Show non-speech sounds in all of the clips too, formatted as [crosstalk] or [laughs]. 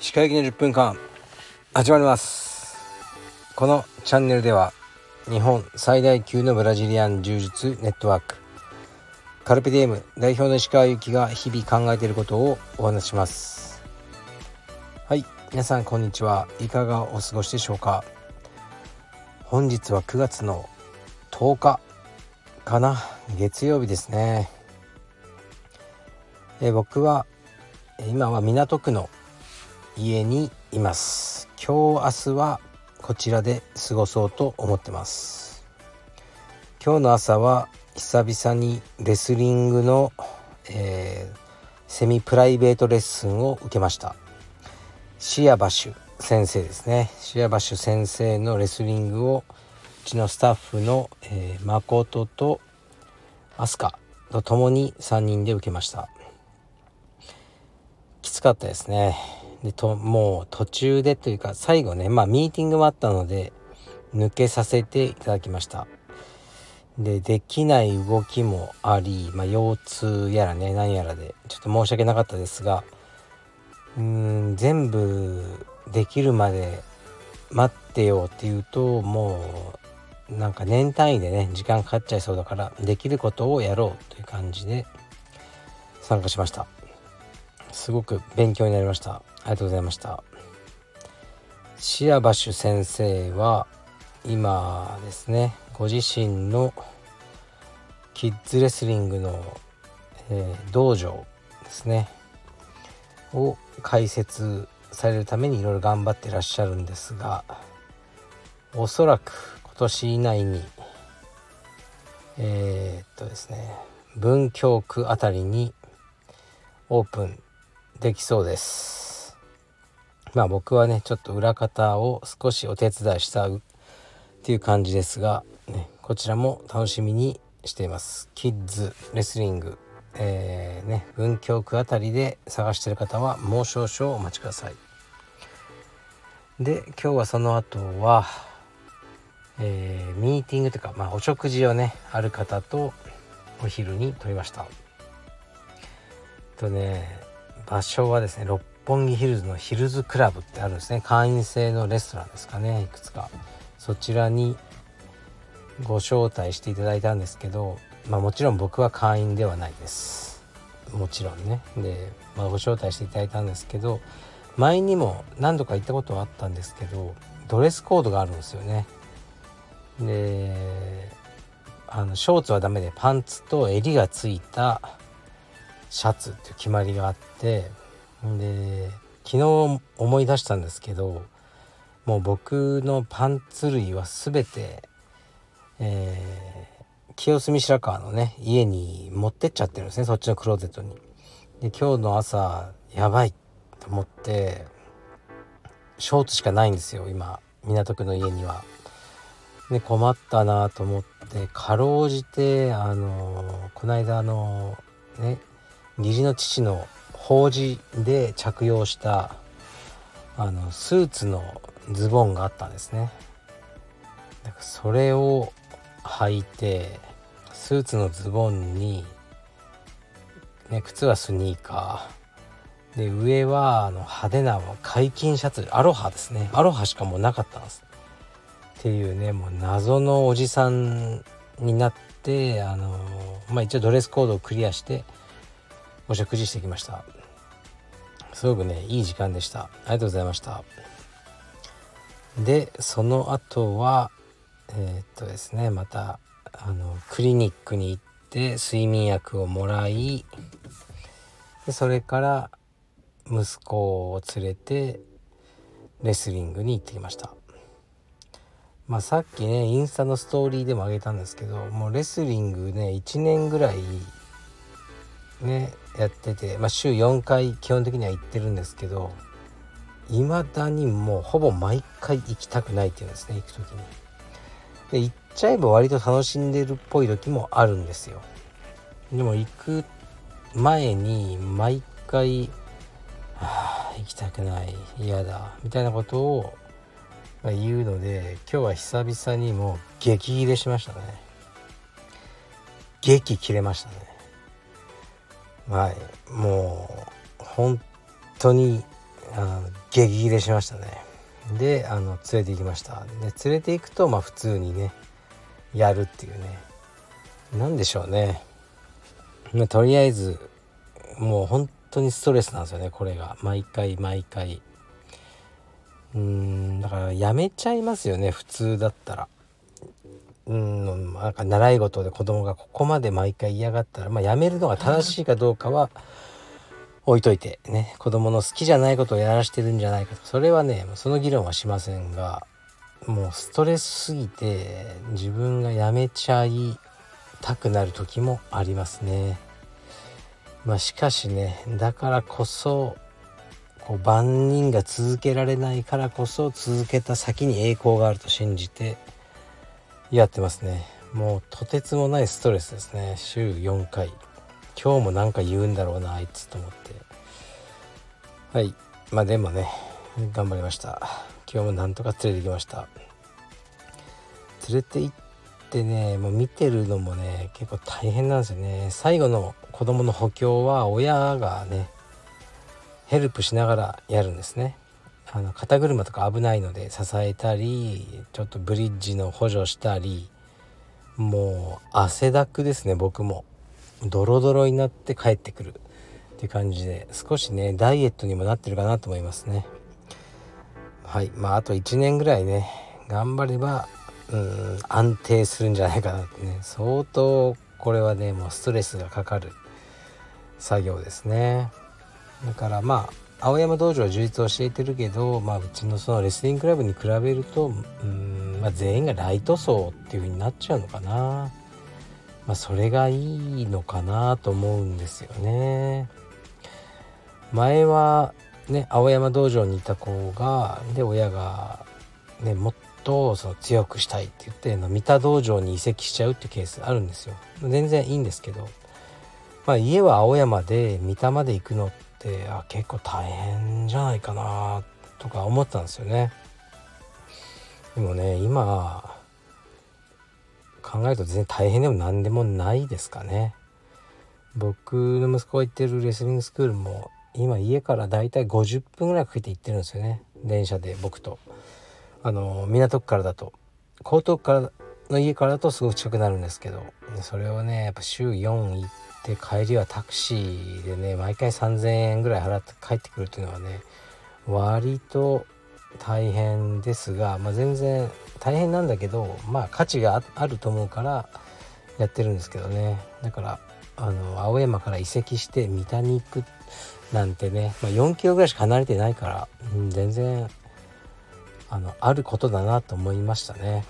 歯科行きの10分間。始まります。このチャンネルでは日本最大級のブラジリアン柔術ネットワーク。カルペディエム代表の石川由紀が日々考えていることをお話します。はい。皆さんこんにちは。いかがお過ごしでしょうか。本日は9月の10日かな。月曜日ですね。え僕は今は港区の家にいます。今日明日はこちらで過ごそうと思ってます。今日の朝は久々にレスリングの、えー、セミプライベートレッスンを受けました。シアバシュ先生ですね。シアバシュ先生のレスリングをうちのスタッフの、えー、誠とアスカと共に3人で受けました。きつかったですね。でともう途中でというか最後ねまあミーティングもあったので抜けさせていただきました。でできない動きもあり、まあ、腰痛やらね何やらでちょっと申し訳なかったですがうん全部できるまで待ってようっていうともうなんか年単位でね時間かかっちゃいそうだからできることをやろうという感じで参加しました。すごく勉強になりました。ありがとうございました。シアバシュ先生は今ですねご自身のキッズレスリングの、えー、道場ですねを開設されるためにいろいろ頑張ってらっしゃるんですがおそらく今年以内にえー、っとですね文京区あたりにオープンできそうです。まあ僕はねちょっと裏方を少しお手伝いしたっていう感じですが、ね、こちらも楽しみにしています。キッズレスリングえー、ね文京区あたりで探してる方はもう少々お待ちください。で今日はその後はえー、ミーティングというか、まあ、お食事をねある方とお昼にとりました。とね場所はですね六本木ヒルズのヒルズクラブってあるんですね。会員制のレストランですかねいくつか。そちらにご招待していただいたんですけどまあもちろん僕は会員ではないです。もちろんね。で、まあ、ご招待していただいたんですけど前にも何度か行ったことはあったんですけどドレスコードがあるんですよね。であのショーツはダメでパンツと襟がついたシャツっていう決まりがあってで昨日思い出したんですけどもう僕のパンツ類は全て、えー、清澄白河のね家に持ってっちゃってるんですねそっちのクローゼットに。で今日の朝やばいと思ってショーツしかないんですよ今港区の家には。で困ったなと思ってかろうじてあのこの間のね義理の父の法事で着用したあのスーツのズボンがあったんですね。だからそれを履いてスーツのズボンに、ね、靴はスニーカー。で上はあの派手な解禁シャツアロハですね。アロハしかもうなかったんです。っていうねもう謎のおじさんになってあのまあ一応ドレスコードをクリアしてお食事してきました。すごくねいい時間でした。ありがとうございました。でその後はえー、っとですねまたあのクリニックに行って睡眠薬をもらいでそれから息子を連れてレスリングに行ってきました。まあさっきねインスタのストーリーでもあげたんですけどもうレスリングね1年ぐらいねやってて、まあ、週4回基本的には行ってるんですけどいまだにもうほぼ毎回行きたくないっていうんですね行く時に。で行っちゃえば割と楽しんでるっぽい時もあるんですよ。でも行く前に毎回「はあ行きたくない嫌だ」みたいなことを言うので今日は久々にもう激切れしましたね。激切れましたね。はい。もう本当にあの激切れしましたね。であの連れて行きました。で連れて行くとまあ普通にねやるっていうね。何でしょうね。まあ、とりあえずもう本当にストレスなんですよねこれが。毎回毎回。うんだからやめちゃいますよね普通だったら。うんなんか習い事で子供がここまで毎回嫌がったら、まあ、やめるのが正しいかどうかは置いといてね。子供の好きじゃないことをやらしてるんじゃないかと。それはねその議論はしませんがもうストレスすぎて自分がやめちゃいたくなる時もありますね。まあしかしねだからこそこう万人が続けられないからこそ続けた先に栄光があると信じてやってますね。もうとてつもないストレスですね。週4回。今日も何か言うんだろうなあいつと思って。はい。まあでもね頑張りました。今日もなんとか連れてきました。連れて行ってねもう見てるのもね結構大変なんですよね。最後の子供の補強は親がねヘルプしながらやるんですね。あの肩車とか危ないので支えたりちょっとブリッジの補助したりもう汗だくですね僕も。ドロドロになって帰ってくるって感じで少しねダイエットにもなってるかなと思いますね。はいまああと1年ぐらいね頑張ればうん安定するんじゃないかなってね。相当これはねもうストレスがかかる作業ですね。だからまあ青山道場は充実を教えてるけど、まあ、うちのそのレスリングクラブに比べるとうん、まあ、全員がライト層っていう風になっちゃうのかな、まあ、それがいいのかなと思うんですよね。前はね青山道場にいた子がで親がねもっとその強くしたいって言って三田道場に移籍しちゃうってうケースあるんですよ。全然いいんですけど。まあ家は青山で三田まで行くのってあ結構大変じゃないかなとか思ったんですよね。でもね今考えると全然大変でも何でもないですかね。僕の息子が行ってるレスリングスクールも今家からだいたい50分ぐらいかけて行ってるんですよね。電車で僕と。あの港区からだと。江東区からの家からだとすごく近くなるんですけど。それをねやっぱ週4行って帰りはタクシーでね毎回3,000円ぐらい払って帰ってくるっていうのはね割と大変ですが、まあ、全然大変なんだけどまあ価値があると思うからやってるんですけどね。だからあの青山から移籍して三田に行くなんてね、まあ、4キロぐらいしか離れてないから、うん、全然あのあることだなと思いましたね。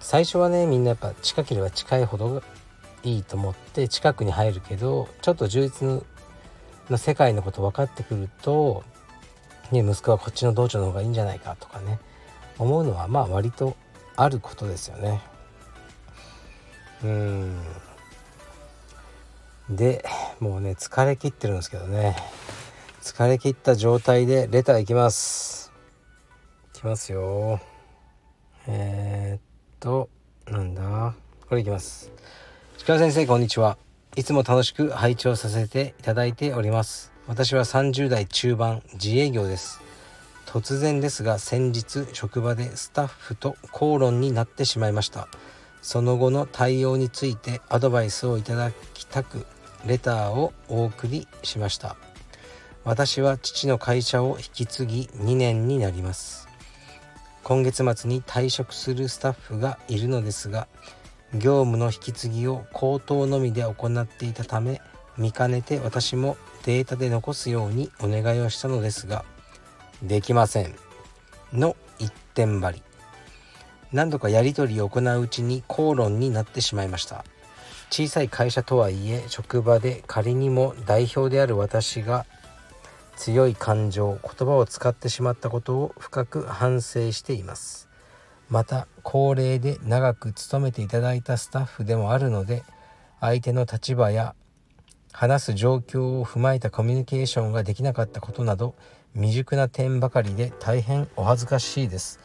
最初はねみんなやっぱ近ければ近いほどいいと思って近くに入るけどちょっと充実の世界のこと分かってくると、ね、息子はこっちの道場の方がいいんじゃないかとかね思うのはまあ割とあることですよね。うん。でもうね疲れ切ってるんですけどね。疲れ切った状態でレターいきます。いきますよ。えー、っとなんだ？これいきます。先生こんにちは。いつも楽しく拝聴させていただいております。私は30代中盤自営業です。突然ですが先日職場でスタッフと口論になってしまいました。その後の対応についてアドバイスをいただきたくレターをお送りしました。私は父の会社を引き継ぎ2年になります。今月末に退職するスタッフがいるのですが業務の引き継ぎを口頭のみで行っていたため見かねて私もデータで残すようにお願いをしたのですができません。の一点張り。何度かやり取りを行ううちに口論になってしまいました。小さい会社とはいえ職場で仮にも代表である私が強い感情言葉を使ってしまったことを深く反省しています。また高齢で長く勤めていただいたスタッフでもあるので相手の立場や話す状況を踏まえたコミュニケーションができなかったことなど未熟な点ばかりで大変お恥ずかしいです。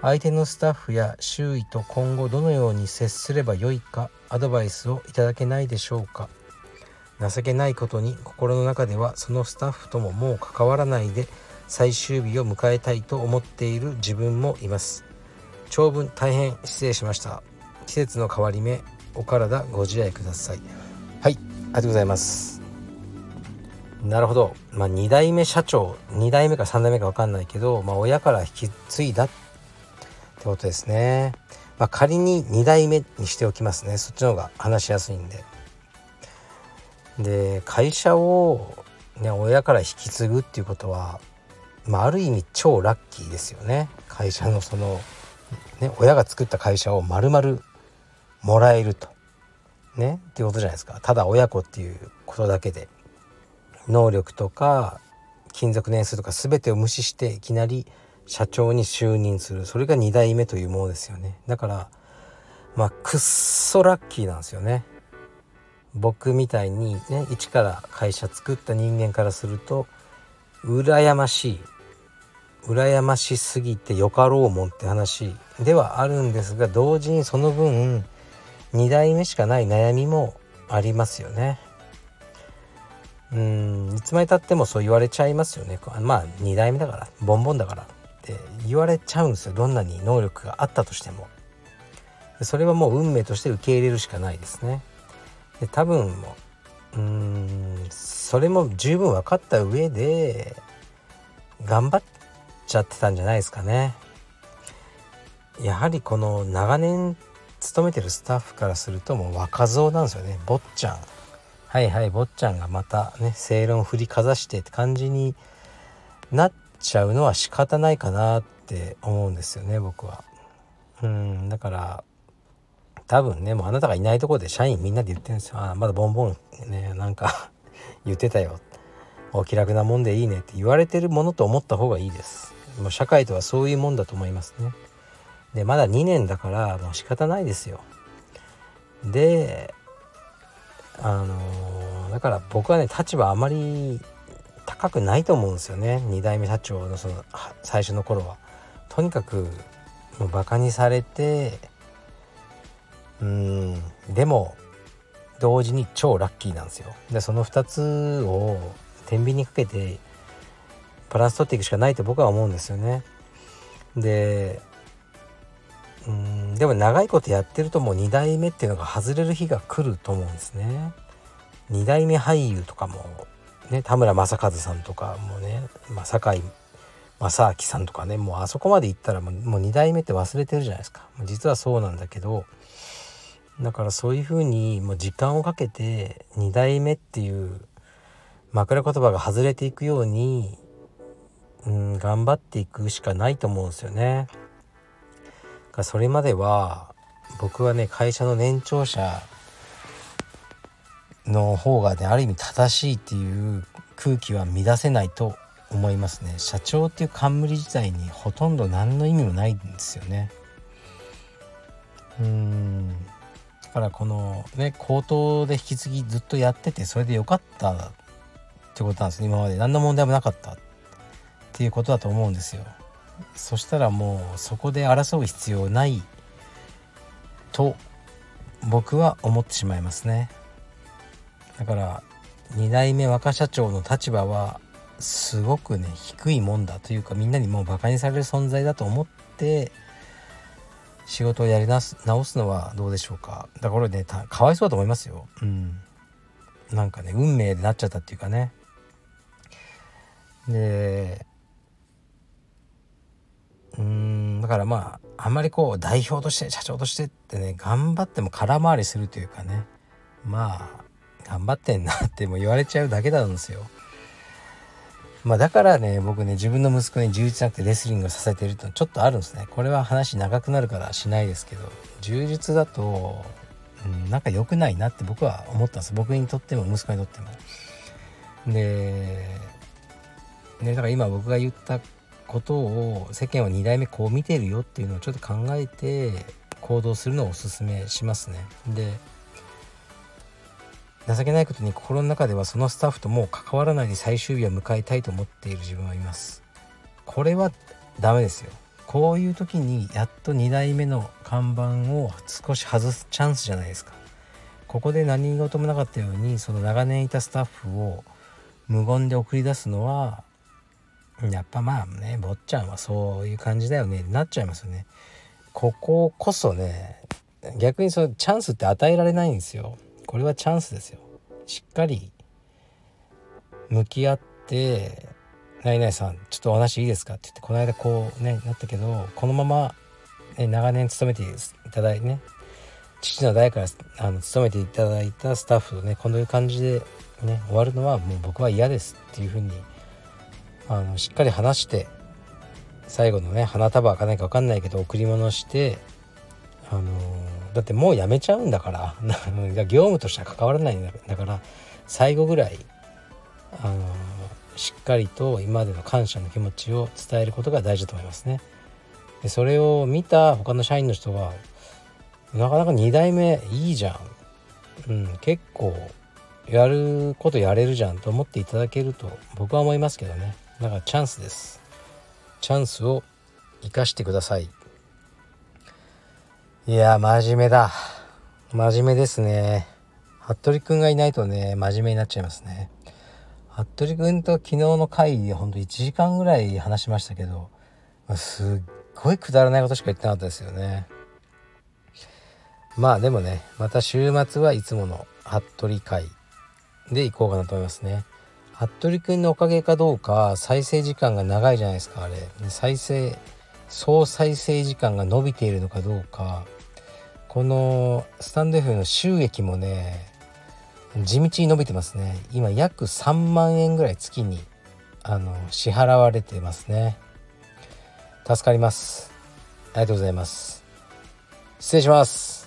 相手のスタッフや周囲と今後どのように接すればよいかアドバイスをいただけないでしょうか。情けないことに心の中ではそのスタッフとももう関わらないで最終日を迎えたいと思っている自分もいます。長文大変失礼しました。季節の変わり目お体ご自愛ください。はいありがとうございます。なるほど。まあ2代目社長2代目か3代目か分かんないけど、まあ、親から引き継いだってことですね。まあ、仮に2代目にしておきますね。そっちの方が話しやすいんで。で会社を、ね、親から引き継ぐっていうことは、まあ、ある意味超ラッキーですよね。会社のその、ね、親が作った会社を丸々もらえると。ねっていうことじゃないですか。ただ親子っていうことだけで。能力とか勤続年数とか全てを無視していきなり社長に就任する。それが2代目というものですよね。だからまあくっそラッキーなんですよね。僕みたいにね一から会社作った人間からすると羨ましい。羨ましすぎてよかろうもんって話ではあるんですが同時にその分2代目しかない悩みもありますよね。うんいつまでたってもそう言われちゃいますよね。まあ2代目だからボンボンだからって言われちゃうんですよ。どんなに能力があったとしても。それはもう運命として受け入れるしかないですね。で多分もううんそれも十分分かった上で頑張っちゃってたんじゃないですかね。やはりこの長年勤めてるスタッフからするともう若造なんですよね。坊ちゃん。はいはい坊ちゃんがまたね正論振りかざしてって感じになっちゃうのは仕方ないかなって思うんですよね僕は。うんだから多分ねもうあなたがいないところで社員みんなで言ってるんですよ。あまだボンボンねなんか [laughs] 言ってたよ。お気楽なもんでいいねって言われてるものと思った方がいいです。もう社会とはそういうもんだと思いますね。でまだ2年だからもう仕方ないですよ。であの、だから僕はね立場あまり高くないと思うんですよね。2代目社長のその最初の頃は。とにかくもうバカにされてうんでも同時に超ラッキーなんですよ。でその2つを天秤にかけてバランス取っていくしかないと僕は思うんですよね。でうんでも長いことやってるともう2代目っていうのが外れる日が来ると思うんですね。2代目俳優とかもね田村正和さんとかもね、まあ、堺正明さんとかねもうあそこまで行ったらもうもう2代目って忘れてるじゃないですか。実はそうなんだけどだからそういうふうにもう時間をかけて2代目っていう枕言葉が外れていくように、うん、頑張っていくしかないと思うんですよね。それまでは僕はね会社の年長者の方がねある意味正しいっていう空気は乱せないと思いますね。社長っていう冠自体にほとんど何の意味もないんですよね。うん。だからこのね口頭で引き継ぎずっとやっててそれでよかったってことなんですね。今まで何の問題もなかったっていうことだと思うんですよ。そしたらもうそこで争う必要ないと僕は思ってしまいますね。だから2代目若社長の立場はすごくね低いもんだというかみんなにもうバカにされる存在だと思って仕事をやり直す直すのはどうでしょうか。だからねかわいそうだと思いますよ。うん。なんかね運命でなっちゃったっていうかね。でうんだからまああんまりこう代表として社長としてってね頑張っても空回りするというかねまあ頑張ってんなっても言われちゃうだけなんですよ。まあだからね僕ね自分の息子に充実なくてレスリングをさせてるってちょっとあるんですね。これは話長くなるからしないですけど充実だと、うん、なんか良くないなって僕は思ったんです。僕にとっても息子にとっても。でねだから今僕が言ったことを世間は2代目こう見てるよっていうのをちょっと考えて行動するのをおすすめしますね。で情けないことに心の中ではそのスタッフともう関わらないで最終日を迎えたいと思っている自分はいます。これはダメですよ。こういう時にやっと2代目の看板を少し外すチャンスじゃないですか。ここで何事もなかったようにその長年いたスタッフを無言で送り出すのはやっぱまあね坊ちゃんはそういう感じだよねなっちゃいますよね。こここそね逆にそのチャンスって与えられないんですよ。これはチャンスですよ。しっかり向き合って「何々さんちょっとお話いいですか?」って言ってこの間こうねなったけどこのまま、ね、長年勤めていただいてね父の代からあの勤めていただいたスタッフとねこういう感じでね終わるのはもう僕は嫌ですっていうふうにあのしっかり話して最後のね花束開かないか分かんないけど贈り物してあのだってもうやめちゃうんだから [laughs] 業務としては関わらないんだから最後ぐらいあのしっかりと今までの感謝の気持ちを伝えることが大事だと思いますね。でそれを見た他の社員の人はなかなか2代目いいじゃん、うん、結構やることやれるじゃんと思っていただけると僕は思いますけどねだからチャンスです。チャンスを生かしてください。いや真面目だ。真面目ですね。服部くんがいないとね真面目になっちゃいますね。服部くんと昨日の会でほんと1時間ぐらい話しましたけどすっごいくだらないことしか言ってなかったですよね。まあでもねまた週末はいつもの服部会で行こうかなと思いますね。服部くんのおかげかどうか再生時間が長いじゃないですかあれ。再生総再生時間が伸びているのかどうか。このスタンド F の収益もね地道に伸びてますね。今約3万円ぐらい月にあの支払われてますね。助かります。ありがとうございます。失礼します。